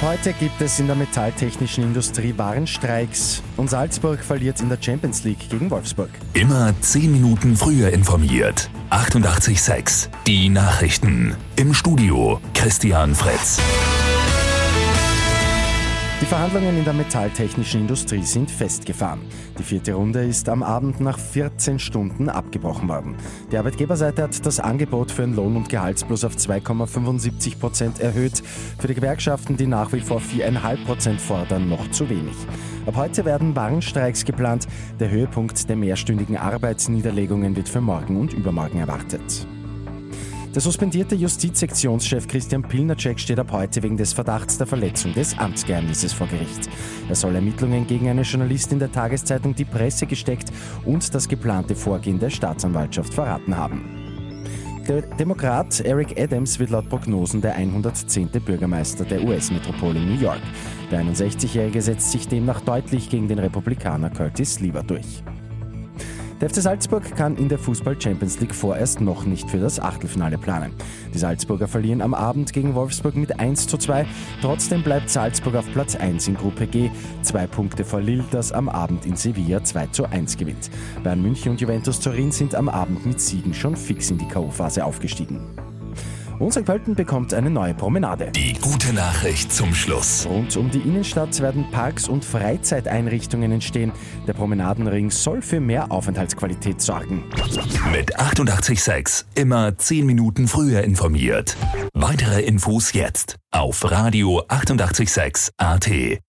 Ab heute gibt es in der metalltechnischen Industrie Warnstreiks und Salzburg verliert in der Champions League gegen Wolfsburg. Immer 10 Minuten früher informiert. 88.6 Die Nachrichten. Im Studio Christian Fritz. Die Verhandlungen in der metalltechnischen Industrie sind festgefahren. Die vierte Runde ist am Abend nach 14 Stunden abgebrochen worden. Die Arbeitgeberseite hat das Angebot für einen Lohn- und Gehaltsplus auf 2,75 Prozent erhöht. Für die Gewerkschaften, die nach wie vor 4,5 Prozent fordern, noch zu wenig. Ab heute werden Warnstreiks geplant. Der Höhepunkt der mehrstündigen Arbeitsniederlegungen wird für morgen und übermorgen erwartet. Der suspendierte Justizsektionschef Christian Pilnacek steht ab heute wegen des Verdachts der Verletzung des Amtsgeheimnisses vor Gericht. Er soll Ermittlungen gegen eine Journalistin der Tageszeitung Die Presse gesteckt und das geplante Vorgehen der Staatsanwaltschaft verraten haben. Der Demokrat Eric Adams wird laut Prognosen der 110. Bürgermeister der US-Metropole New York. Der 61-Jährige setzt sich demnach deutlich gegen den Republikaner Curtis Lever durch. Der FC Salzburg kann in der Fußball Champions League vorerst noch nicht für das Achtelfinale planen. Die Salzburger verlieren am Abend gegen Wolfsburg mit 1 zu 2. Trotzdem bleibt Salzburg auf Platz 1 in Gruppe G. Zwei Punkte vor Lille, das am Abend in Sevilla 2 zu 1 gewinnt. Bayern München und Juventus Turin sind am Abend mit Siegen schon fix in die K.O.-Phase aufgestiegen. Und St. Pölten bekommt eine neue Promenade. Die gute Nachricht zum Schluss. Rund um die Innenstadt werden Parks und Freizeiteinrichtungen entstehen. Der Promenadenring soll für mehr Aufenthaltsqualität sorgen. Mit 88.6 immer 10 Minuten früher informiert. Weitere Infos jetzt auf Radio 88.6 AT.